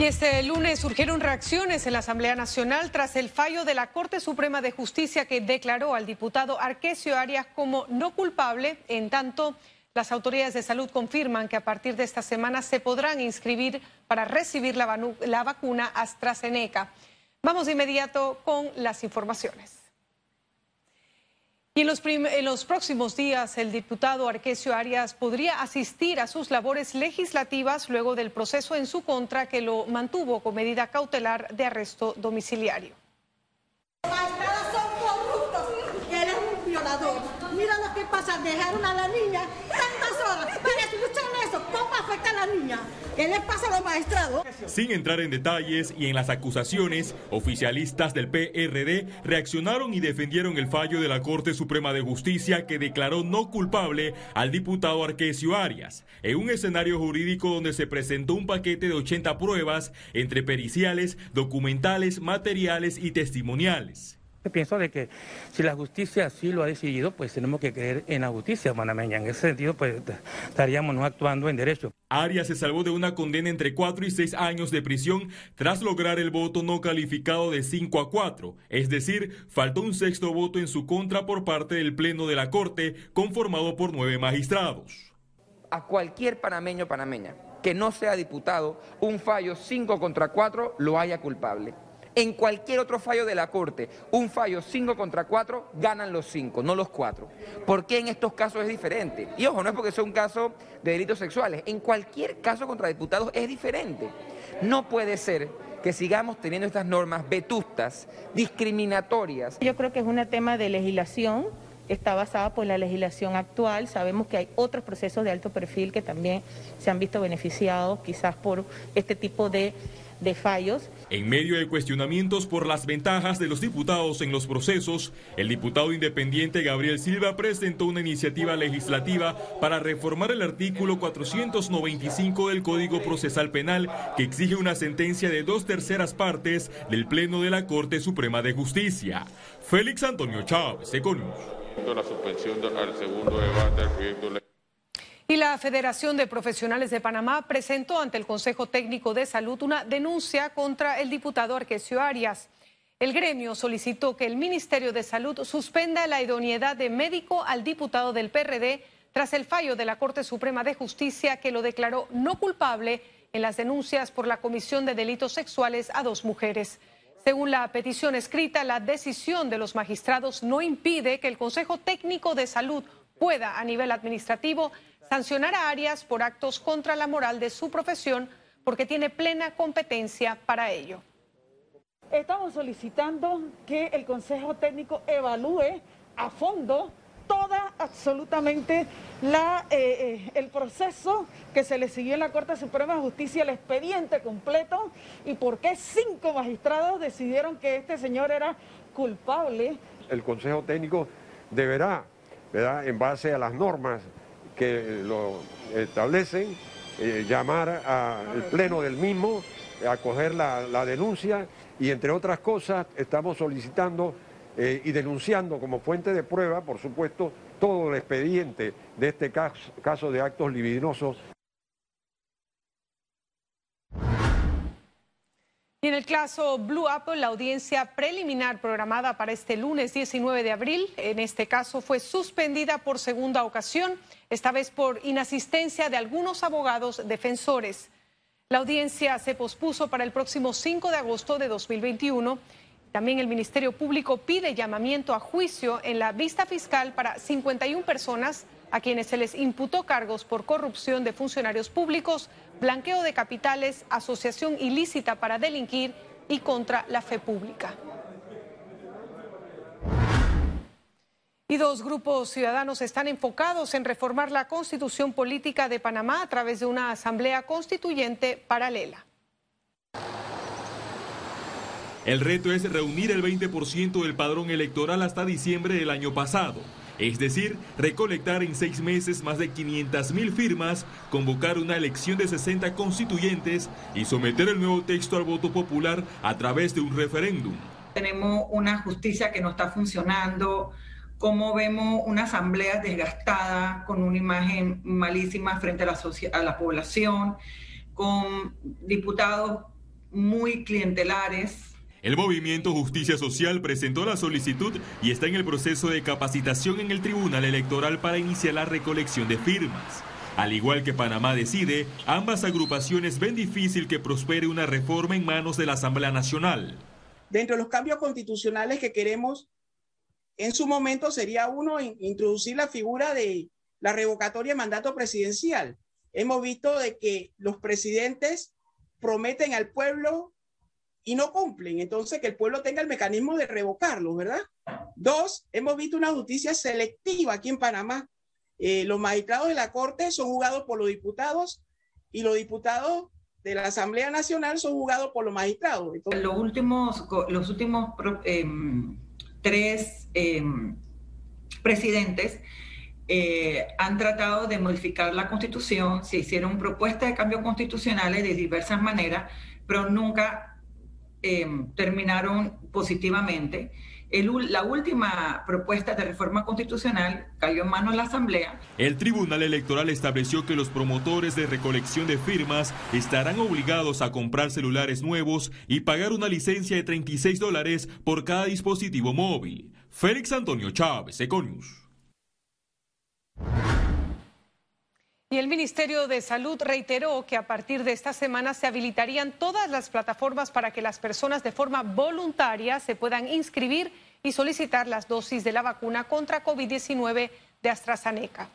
Y este lunes surgieron reacciones en la Asamblea Nacional tras el fallo de la Corte Suprema de Justicia que declaró al diputado Arquesio Arias como no culpable. En tanto, las autoridades de salud confirman que a partir de esta semana se podrán inscribir para recibir la, la vacuna AstraZeneca. Vamos de inmediato con las informaciones. Y en los, próximos días, el diputado Arquesio Arias podría asistir a sus labores legislativas luego del proceso en su contra que lo mantuvo con medida cautelar de arresto domiciliario. Son corruptos, un violador. Mira lo que pasa, dejaron a la niña tantas horas. Para escuchar eso, ¿cómo afecta a? ¿Qué les pasa a los? Sin entrar en detalles y en las acusaciones, oficialistas del PRD reaccionaron y defendieron el fallo de la Corte Suprema de Justicia que declaró no culpable al diputado Arquesio Arias, en un escenario jurídico donde se presentó un paquete de 80 pruebas entre periciales, documentales, materiales y testimoniales. Pienso de que si la justicia así lo ha decidido, pues tenemos que creer en la justicia panameña. En ese sentido, pues estaríamos no actuando en derecho. Arias se salvó de una condena entre 4 y 6 años de prisión tras lograr el voto no calificado de 5 a 4. Es decir, faltó un sexto voto en su contra por parte del Pleno de la Corte, conformado por nueve magistrados. A cualquier panameño panameña que no sea diputado, un fallo 5 contra 4 lo haya culpable. En cualquier otro fallo de la Corte, un fallo 5 contra 4, ganan los 5, no los 4. ¿Por qué en estos casos es diferente? Y ojo, no es porque sea un caso de delitos sexuales, en cualquier caso contra diputados es diferente. No puede ser que sigamos teniendo estas normas vetustas, discriminatorias. Yo creo que es un tema de legislación está basada por la legislación actual. Sabemos que hay otros procesos de alto perfil que también se han visto beneficiados quizás por este tipo de de fallos. En medio de cuestionamientos por las ventajas de los diputados en los procesos, el diputado independiente Gabriel Silva presentó una iniciativa legislativa para reformar el artículo 495 del Código Procesal Penal que exige una sentencia de dos terceras partes del Pleno de la Corte Suprema de Justicia. Félix Antonio Chávez, Econius. La suspensión al segundo debate del proyecto y la Federación de Profesionales de Panamá presentó ante el Consejo Técnico de Salud una denuncia contra el diputado Arquesio Arias. El gremio solicitó que el Ministerio de Salud suspenda la idoneidad de médico al diputado del PRD tras el fallo de la Corte Suprema de Justicia que lo declaró no culpable en las denuncias por la comisión de delitos sexuales a dos mujeres. Según la petición escrita, la decisión de los magistrados no impide que el Consejo Técnico de Salud pueda, a nivel administrativo, sancionar a Arias por actos contra la moral de su profesión porque tiene plena competencia para ello. Estamos solicitando que el Consejo Técnico evalúe a fondo toda, absolutamente, la, eh, eh, el proceso que se le siguió en la Corte Suprema de Justicia, el expediente completo y por qué cinco magistrados decidieron que este señor era culpable. El Consejo Técnico deberá, en base a las normas que lo establecen, eh, llamar al pleno del mismo, acoger la, la, denuncia y entre otras cosas estamos solicitando eh, y denunciando como fuente de prueba, por supuesto, todo el expediente de este caso, caso de actos libidinosos Y en el caso Blue Apple, la audiencia preliminar programada para este lunes 19 de abril, en este caso fue suspendida por segunda ocasión, esta vez por inasistencia de algunos abogados defensores. La audiencia se pospuso para el próximo 5 de agosto de 2021. También el Ministerio Público pide llamamiento a juicio en la vista fiscal para 51 personas a quienes se les imputó cargos por corrupción de funcionarios públicos, blanqueo de capitales, asociación ilícita para delinquir y contra la fe pública. Y dos grupos ciudadanos están enfocados en reformar la constitución política de Panamá a través de una asamblea constituyente paralela. El reto es reunir el 20% del padrón electoral hasta diciembre del año pasado es decir, recolectar en seis meses más de 500 mil firmas, convocar una elección de 60 constituyentes y someter el nuevo texto al voto popular a través de un referéndum. Tenemos una justicia que no está funcionando, como vemos una asamblea desgastada, con una imagen malísima frente a la población, con diputados muy clientelares. El movimiento Justicia Social presentó la solicitud y está en el proceso de capacitación en el Tribunal Electoral para iniciar la recolección de firmas. Al igual que Panamá decide, ambas agrupaciones ven difícil que prospere una reforma en manos de la Asamblea Nacional. Dentro de los cambios constitucionales que queremos, en su momento sería uno introducir la figura de la revocatoria de mandato presidencial. Hemos visto de que los presidentes prometen al pueblo y no cumplen, entonces que el pueblo tenga el mecanismo de revocarlos, ¿verdad? Dos, hemos visto una justicia selectiva aquí en Panamá. Eh, los magistrados de la Corte son juzgados por los diputados y los diputados de la Asamblea Nacional son juzgados por los magistrados. los últimos, los últimos em, tres em, presidentes eh, han tratado de modificar la constitución, se hicieron propuestas de cambios constitucionales de diversas maneras, pero nunca em, terminaron positivamente la última propuesta de reforma constitucional cayó en manos de la Asamblea. El Tribunal Electoral estableció que los promotores de recolección de firmas estarán obligados a comprar celulares nuevos y pagar una licencia de 36 dólares por cada dispositivo móvil. Félix Antonio Chávez, Econius. Y el Ministerio de Salud reiteró que a partir de esta semana se habilitarían todas las plataformas para que las personas de forma voluntaria se puedan inscribir y solicitar las dosis de la vacuna contra COVID-19 de AstraZeneca.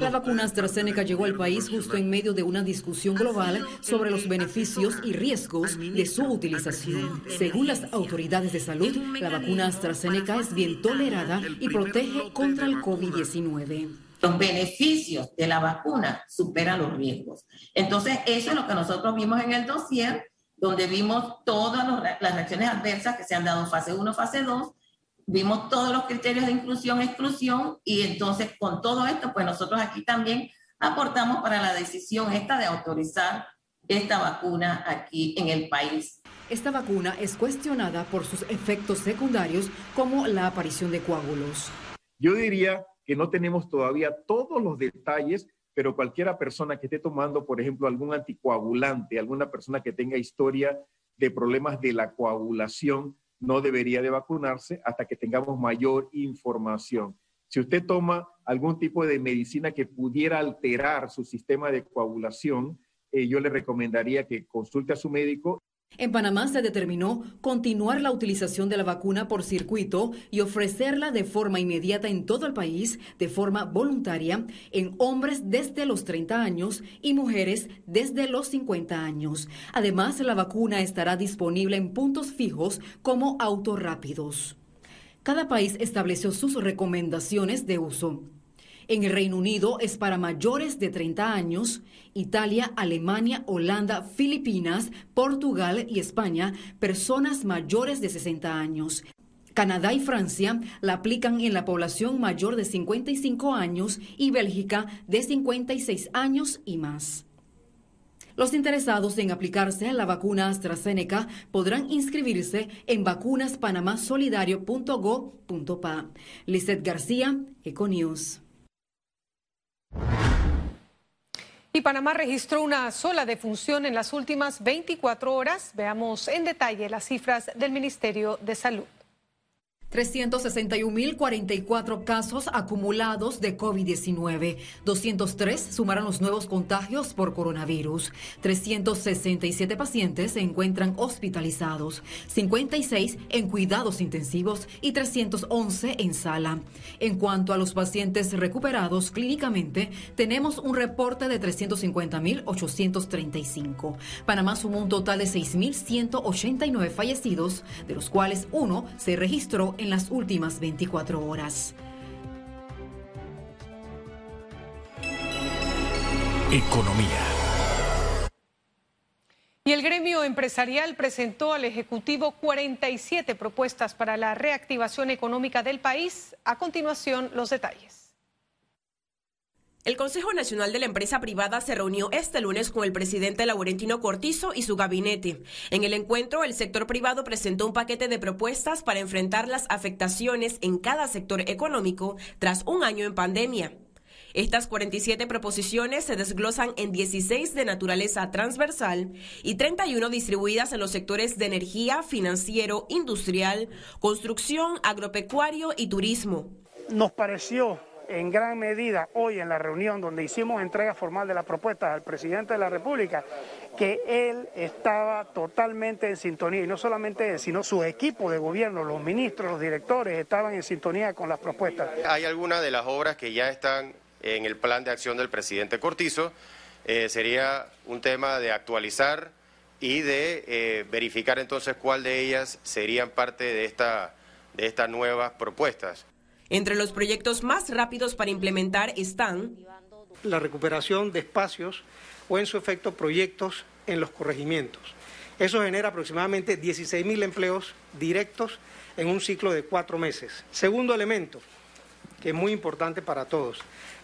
La vacuna AstraZeneca llegó al país justo en medio de una discusión global sobre los beneficios y riesgos de su utilización. Según las autoridades de salud, la vacuna AstraZeneca es bien tolerada y protege contra el COVID-19 los beneficios de la vacuna superan los riesgos. Entonces, eso es lo que nosotros vimos en el dossier, donde vimos todas las reacciones adversas que se han dado en fase 1, fase 2, vimos todos los criterios de inclusión, exclusión, y entonces con todo esto, pues nosotros aquí también aportamos para la decisión esta de autorizar esta vacuna aquí en el país. Esta vacuna es cuestionada por sus efectos secundarios como la aparición de coágulos. Yo diría que no tenemos todavía todos los detalles, pero cualquiera persona que esté tomando, por ejemplo, algún anticoagulante, alguna persona que tenga historia de problemas de la coagulación, no debería de vacunarse hasta que tengamos mayor información. Si usted toma algún tipo de medicina que pudiera alterar su sistema de coagulación, eh, yo le recomendaría que consulte a su médico en Panamá se determinó continuar la utilización de la vacuna por circuito y ofrecerla de forma inmediata en todo el país de forma voluntaria en hombres desde los 30 años y mujeres desde los 50 años. Además, la vacuna estará disponible en puntos fijos como autorrápidos. Cada país estableció sus recomendaciones de uso. En el Reino Unido es para mayores de 30 años, Italia, Alemania, Holanda, Filipinas, Portugal y España, personas mayores de 60 años. Canadá y Francia la aplican en la población mayor de 55 años y Bélgica de 56 años y más. Los interesados en aplicarse a la vacuna AstraZeneca podrán inscribirse en vacunaspanamásolidario.go.pa. Lizeth García, Econews. Y Panamá registró una sola defunción en las últimas 24 horas. Veamos en detalle las cifras del Ministerio de Salud. 361.044 casos acumulados de COVID-19. 203 sumaron los nuevos contagios por coronavirus. 367 pacientes se encuentran hospitalizados, 56 en cuidados intensivos y 311 en sala. En cuanto a los pacientes recuperados clínicamente, tenemos un reporte de 350.835. Panamá sumó un total de 6.189 fallecidos, de los cuales uno se registró en las últimas 24 horas. Economía. Y el gremio empresarial presentó al Ejecutivo 47 propuestas para la reactivación económica del país. A continuación, los detalles. El Consejo Nacional de la Empresa Privada se reunió este lunes con el presidente Laurentino Cortizo y su gabinete. En el encuentro, el sector privado presentó un paquete de propuestas para enfrentar las afectaciones en cada sector económico tras un año en pandemia. Estas 47 proposiciones se desglosan en 16 de naturaleza transversal y 31 distribuidas en los sectores de energía, financiero, industrial, construcción, agropecuario y turismo. Nos pareció en gran medida hoy en la reunión donde hicimos entrega formal de la propuesta al presidente de la República, que él estaba totalmente en sintonía, y no solamente él, sino su equipo de gobierno, los ministros, los directores, estaban en sintonía con las propuestas. Hay algunas de las obras que ya están en el plan de acción del presidente Cortizo, eh, sería un tema de actualizar y de eh, verificar entonces cuál de ellas serían parte de, esta, de estas nuevas propuestas. Entre los proyectos más rápidos para implementar están la recuperación de espacios o en su efecto proyectos en los corregimientos. Eso genera aproximadamente 16 mil empleos directos en un ciclo de cuatro meses. Segundo elemento, que es muy importante para todos,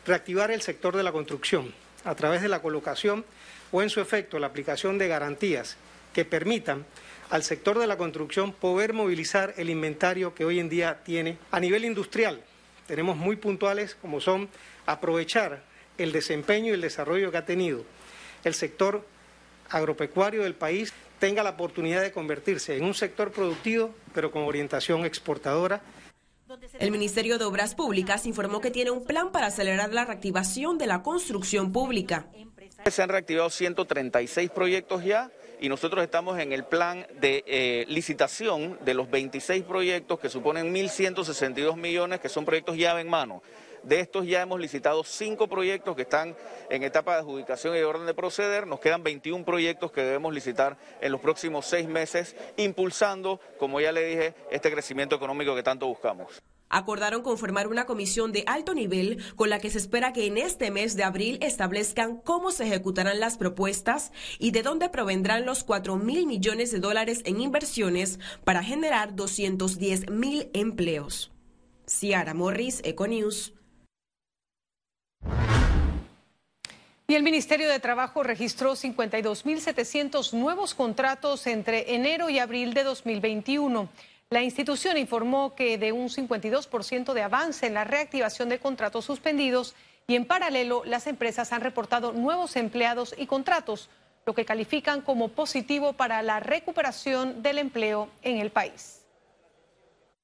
reactivar el sector de la construcción a través de la colocación o en su efecto la aplicación de garantías que permitan al sector de la construcción poder movilizar el inventario que hoy en día tiene. A nivel industrial, tenemos muy puntuales como son aprovechar el desempeño y el desarrollo que ha tenido el sector agropecuario del país, tenga la oportunidad de convertirse en un sector productivo, pero con orientación exportadora. El Ministerio de Obras Públicas informó que tiene un plan para acelerar la reactivación de la construcción pública. Se han reactivado 136 proyectos ya y nosotros estamos en el plan de eh, licitación de los 26 proyectos que suponen 1.162 millones, que son proyectos llave en mano. De estos ya hemos licitado cinco proyectos que están en etapa de adjudicación y de orden de proceder. Nos quedan 21 proyectos que debemos licitar en los próximos seis meses, impulsando, como ya le dije, este crecimiento económico que tanto buscamos acordaron conformar una comisión de alto nivel con la que se espera que en este mes de abril establezcan cómo se ejecutarán las propuestas y de dónde provendrán los 4 mil millones de dólares en inversiones para generar 210 mil empleos. Ciara Morris, Econews. Y el Ministerio de Trabajo registró 52.700 nuevos contratos entre enero y abril de 2021. La institución informó que de un 52% de avance en la reactivación de contratos suspendidos y en paralelo las empresas han reportado nuevos empleados y contratos, lo que califican como positivo para la recuperación del empleo en el país.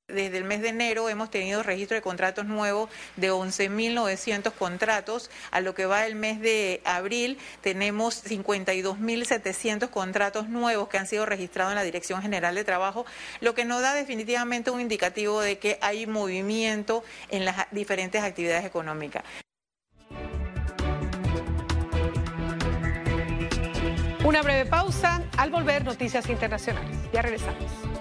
Desde el mes de enero hemos tenido registro de contratos nuevos de 11.900 contratos. A lo que va el mes de abril tenemos 52.700 contratos nuevos que han sido registrados en la Dirección General de Trabajo, lo que nos da definitivamente un indicativo de que hay movimiento en las diferentes actividades económicas. Una breve pausa. Al volver, noticias internacionales. Ya regresamos.